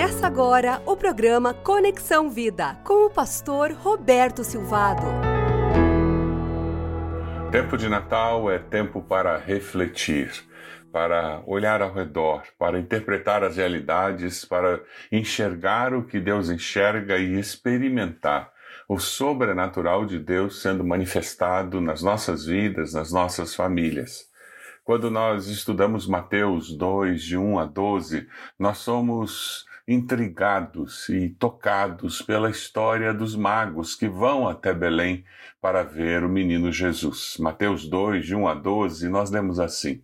Começa agora o programa Conexão Vida com o pastor Roberto Silvado. Tempo de Natal é tempo para refletir, para olhar ao redor, para interpretar as realidades, para enxergar o que Deus enxerga e experimentar o sobrenatural de Deus sendo manifestado nas nossas vidas, nas nossas famílias. Quando nós estudamos Mateus 2, de 1 a 12, nós somos intrigados e tocados pela história dos magos que vão até Belém para ver o menino Jesus. Mateus 2, de 1 a 12, nós lemos assim: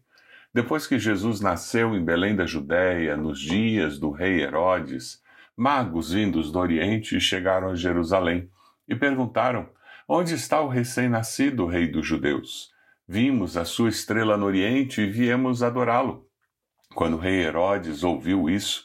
Depois que Jesus nasceu em Belém da Judéia, nos dias do rei Herodes, magos vindos do Oriente chegaram a Jerusalém e perguntaram: Onde está o recém-nascido rei dos judeus? Vimos a sua estrela no Oriente e viemos adorá-lo. Quando o rei Herodes ouviu isso,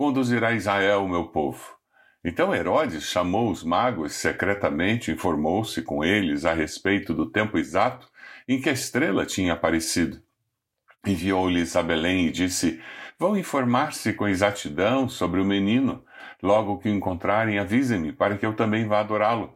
conduzirá Israel, meu povo. Então Herodes chamou os magos secretamente, informou-se com eles a respeito do tempo exato em que a estrela tinha aparecido. Enviou-lhes a Belém e disse: Vão informar-se com exatidão sobre o menino. Logo que o encontrarem, avisem-me, para que eu também vá adorá-lo.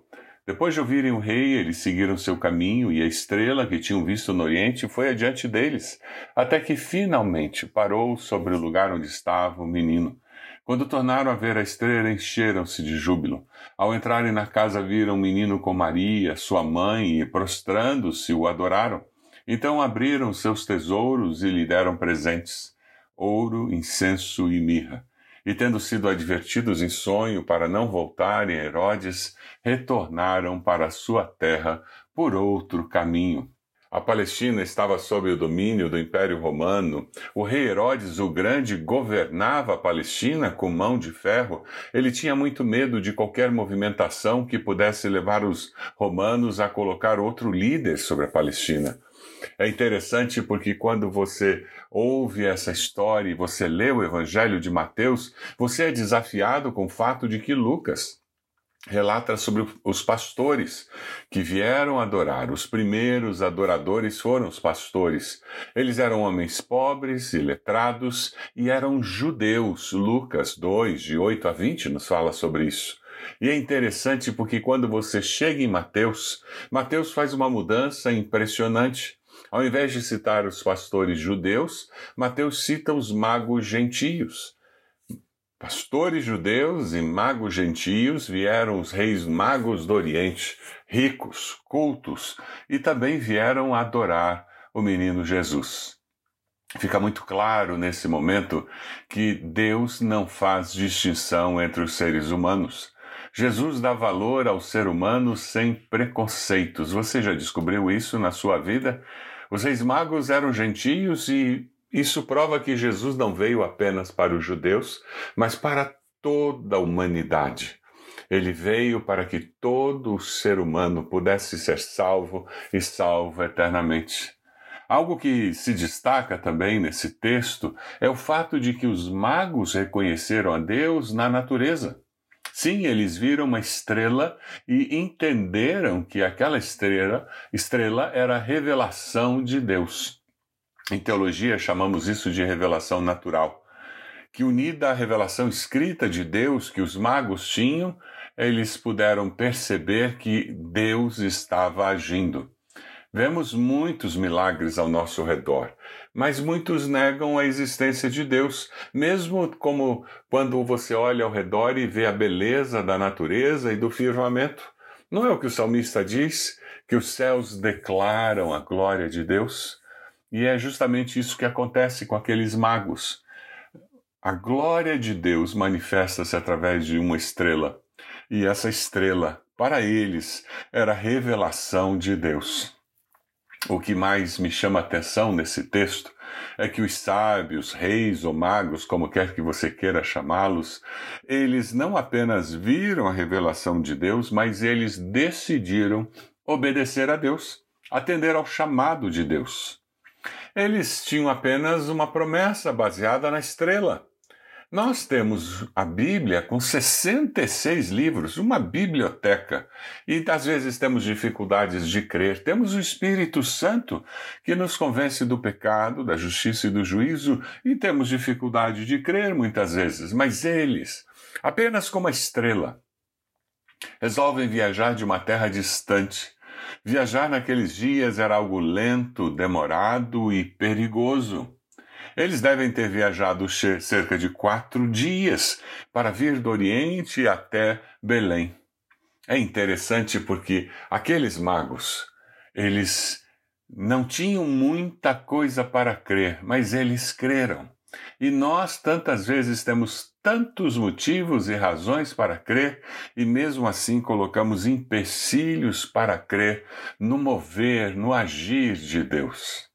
Depois de ouvirem o rei, eles seguiram seu caminho, e a estrela que tinham visto no oriente foi adiante deles, até que finalmente parou sobre o lugar onde estava o menino. Quando tornaram a ver a estrela, encheram-se de júbilo. Ao entrarem na casa, viram o menino com Maria, sua mãe, e prostrando-se o adoraram. Então abriram seus tesouros e lhe deram presentes: ouro, incenso e mirra. E tendo sido advertidos em sonho para não voltarem a Herodes, retornaram para sua terra por outro caminho. A Palestina estava sob o domínio do Império Romano. O rei Herodes o Grande governava a Palestina com mão de ferro. Ele tinha muito medo de qualquer movimentação que pudesse levar os romanos a colocar outro líder sobre a Palestina. É interessante porque quando você ouve essa história e você lê o Evangelho de Mateus, você é desafiado com o fato de que Lucas relata sobre os pastores que vieram adorar. Os primeiros adoradores foram os pastores. Eles eram homens pobres e letrados e eram judeus. Lucas 2, de 8 a 20, nos fala sobre isso. E é interessante porque quando você chega em Mateus, Mateus faz uma mudança impressionante. Ao invés de citar os pastores judeus, Mateus cita os magos gentios. Pastores judeus e magos gentios vieram os reis magos do Oriente, ricos, cultos, e também vieram adorar o menino Jesus. Fica muito claro nesse momento que Deus não faz distinção entre os seres humanos. Jesus dá valor ao ser humano sem preconceitos. Você já descobriu isso na sua vida? Os reis magos eram gentios e isso prova que Jesus não veio apenas para os judeus, mas para toda a humanidade. Ele veio para que todo ser humano pudesse ser salvo e salvo eternamente. Algo que se destaca também nesse texto é o fato de que os magos reconheceram a Deus na natureza. Sim, eles viram uma estrela e entenderam que aquela estrela, estrela era a revelação de Deus. Em teologia chamamos isso de revelação natural, que unida à revelação escrita de Deus que os magos tinham, eles puderam perceber que Deus estava agindo. Vemos muitos milagres ao nosso redor, mas muitos negam a existência de Deus, mesmo como quando você olha ao redor e vê a beleza da natureza e do firmamento. Não é o que o salmista diz? Que os céus declaram a glória de Deus? E é justamente isso que acontece com aqueles magos. A glória de Deus manifesta-se através de uma estrela, e essa estrela, para eles, era a revelação de Deus. O que mais me chama a atenção nesse texto é que os sábios, reis ou magos, como quer que você queira chamá-los, eles não apenas viram a revelação de Deus, mas eles decidiram obedecer a Deus, atender ao chamado de Deus. Eles tinham apenas uma promessa baseada na estrela. Nós temos a Bíblia com 66 livros, uma biblioteca, e às vezes temos dificuldades de crer. Temos o Espírito Santo que nos convence do pecado, da justiça e do juízo, e temos dificuldade de crer muitas vezes, mas eles, apenas como a estrela, resolvem viajar de uma terra distante. Viajar naqueles dias era algo lento, demorado e perigoso. Eles devem ter viajado cerca de quatro dias para vir do Oriente até Belém. É interessante porque aqueles magos, eles não tinham muita coisa para crer, mas eles creram. E nós tantas vezes temos tantos motivos e razões para crer e mesmo assim colocamos empecilhos para crer no mover, no agir de Deus.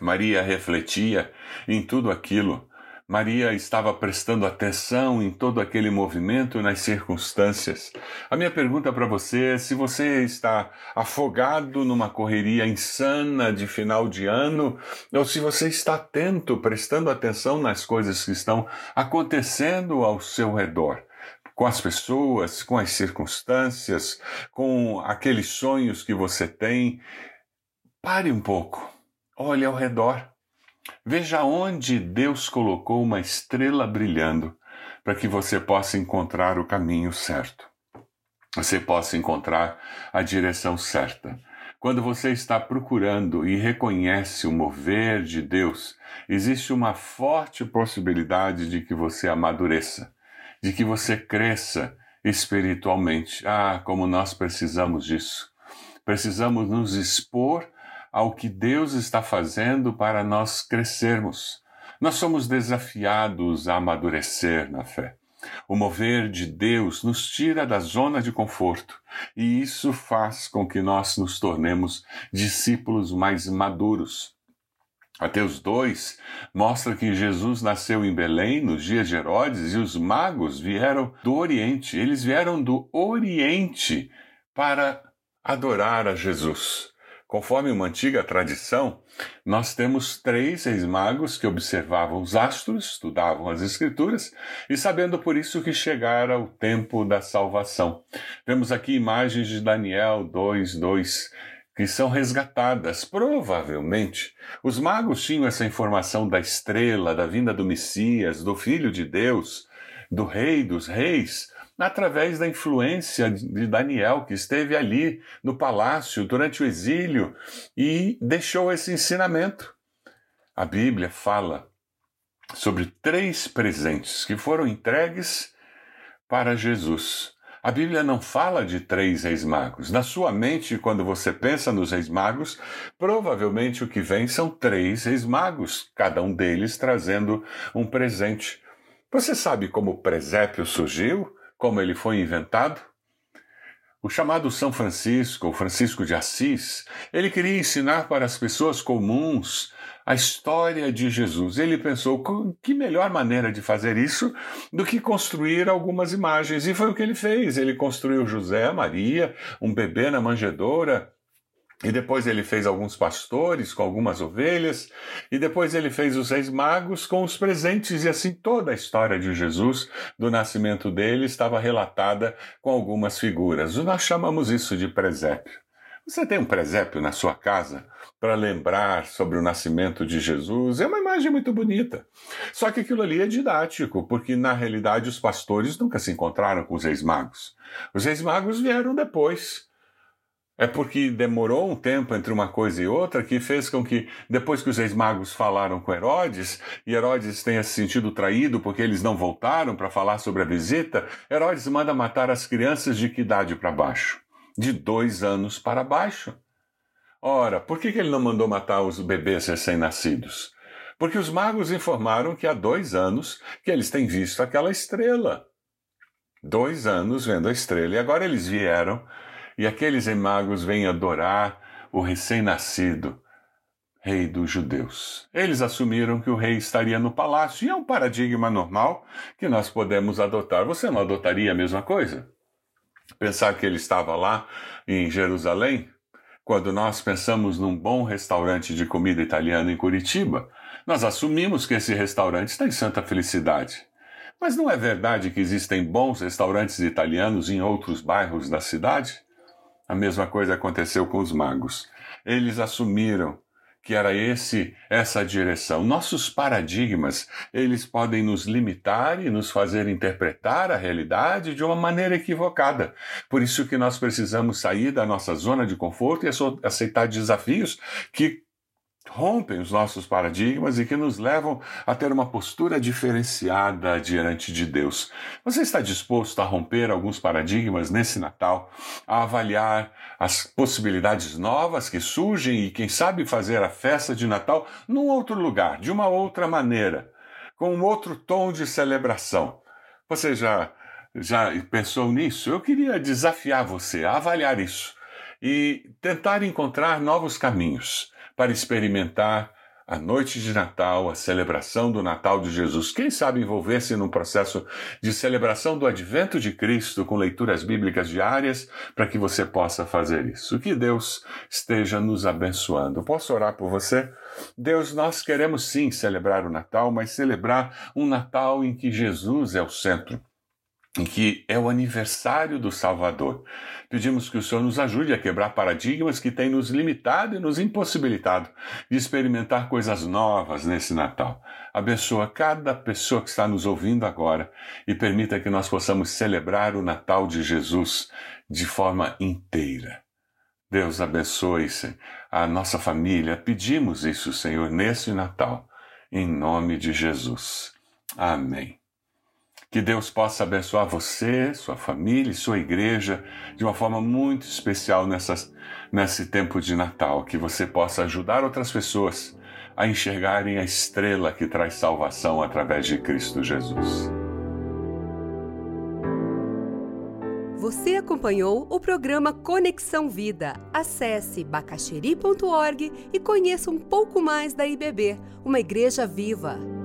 Maria refletia em tudo aquilo. Maria estava prestando atenção em todo aquele movimento e nas circunstâncias. A minha pergunta para você é se você está afogado numa correria insana de final de ano ou se você está atento, prestando atenção nas coisas que estão acontecendo ao seu redor com as pessoas, com as circunstâncias, com aqueles sonhos que você tem. Pare um pouco Olhe ao redor. Veja onde Deus colocou uma estrela brilhando para que você possa encontrar o caminho certo. Você possa encontrar a direção certa. Quando você está procurando e reconhece o mover de Deus, existe uma forte possibilidade de que você amadureça, de que você cresça espiritualmente. Ah, como nós precisamos disso. Precisamos nos expor ao que Deus está fazendo para nós crescermos. Nós somos desafiados a amadurecer na fé. O mover de Deus nos tira da zona de conforto e isso faz com que nós nos tornemos discípulos mais maduros. Mateus 2 mostra que Jesus nasceu em Belém nos dias de Herodes e os magos vieram do Oriente. Eles vieram do Oriente para adorar a Jesus. Conforme uma antiga tradição, nós temos três reis magos que observavam os astros, estudavam as escrituras e sabendo por isso que chegara o tempo da salvação. Vemos aqui imagens de Daniel 2:2 que são resgatadas. Provavelmente, os magos tinham essa informação da estrela, da vinda do Messias, do Filho de Deus, do Rei dos Reis, através da influência de Daniel, que esteve ali no palácio durante o exílio e deixou esse ensinamento. A Bíblia fala sobre três presentes que foram entregues para Jesus. A Bíblia não fala de três reis magos. Na sua mente, quando você pensa nos reis magos, provavelmente o que vem são três reis magos, cada um deles trazendo um presente. Você sabe como o presépio surgiu? Como ele foi inventado? O chamado São Francisco, Francisco de Assis, ele queria ensinar para as pessoas comuns a história de Jesus. Ele pensou que melhor maneira de fazer isso do que construir algumas imagens. E foi o que ele fez. Ele construiu José, Maria, um bebê na manjedoura, e depois ele fez alguns pastores com algumas ovelhas, e depois ele fez os reis magos com os presentes, e assim toda a história de Jesus, do nascimento dele, estava relatada com algumas figuras. Nós chamamos isso de presépio. Você tem um presépio na sua casa para lembrar sobre o nascimento de Jesus? É uma imagem muito bonita. Só que aquilo ali é didático, porque na realidade os pastores nunca se encontraram com os reis magos. Os reis magos vieram depois. É porque demorou um tempo entre uma coisa e outra que fez com que, depois que os reis magos falaram com Herodes, e Herodes tenha se sentido traído porque eles não voltaram para falar sobre a visita, Herodes manda matar as crianças de que idade para baixo? De dois anos para baixo. Ora, por que, que ele não mandou matar os bebês recém-nascidos? Porque os magos informaram que há dois anos que eles têm visto aquela estrela. Dois anos vendo a estrela, e agora eles vieram e aqueles magos vêm adorar o recém-nascido, rei dos judeus. Eles assumiram que o rei estaria no palácio e é um paradigma normal que nós podemos adotar. Você não adotaria a mesma coisa? Pensar que ele estava lá em Jerusalém? Quando nós pensamos num bom restaurante de comida italiana em Curitiba, nós assumimos que esse restaurante está em Santa Felicidade. Mas não é verdade que existem bons restaurantes italianos em outros bairros da cidade? A mesma coisa aconteceu com os magos. Eles assumiram que era esse essa direção. Nossos paradigmas, eles podem nos limitar e nos fazer interpretar a realidade de uma maneira equivocada. Por isso que nós precisamos sair da nossa zona de conforto e aceitar desafios que rompem os nossos paradigmas e que nos levam a ter uma postura diferenciada diante de Deus. Você está disposto a romper alguns paradigmas nesse Natal, a avaliar as possibilidades novas que surgem e, quem sabe, fazer a festa de Natal num outro lugar, de uma outra maneira, com um outro tom de celebração? Você já, já pensou nisso? Eu queria desafiar você a avaliar isso e tentar encontrar novos caminhos para experimentar a noite de Natal, a celebração do Natal de Jesus. Quem sabe envolver-se num processo de celebração do advento de Cristo com leituras bíblicas diárias para que você possa fazer isso. Que Deus esteja nos abençoando. Posso orar por você? Deus, nós queremos sim celebrar o Natal, mas celebrar um Natal em que Jesus é o centro em que é o aniversário do Salvador. Pedimos que o Senhor nos ajude a quebrar paradigmas que têm nos limitado e nos impossibilitado de experimentar coisas novas nesse Natal. Abençoa cada pessoa que está nos ouvindo agora e permita que nós possamos celebrar o Natal de Jesus de forma inteira. Deus abençoe a nossa família. Pedimos isso, Senhor, nesse Natal, em nome de Jesus. Amém. Que Deus possa abençoar você, sua família e sua igreja de uma forma muito especial nessas, nesse tempo de Natal. Que você possa ajudar outras pessoas a enxergarem a estrela que traz salvação através de Cristo Jesus. Você acompanhou o programa Conexão Vida. Acesse bacacheri.org e conheça um pouco mais da IBB, uma igreja viva.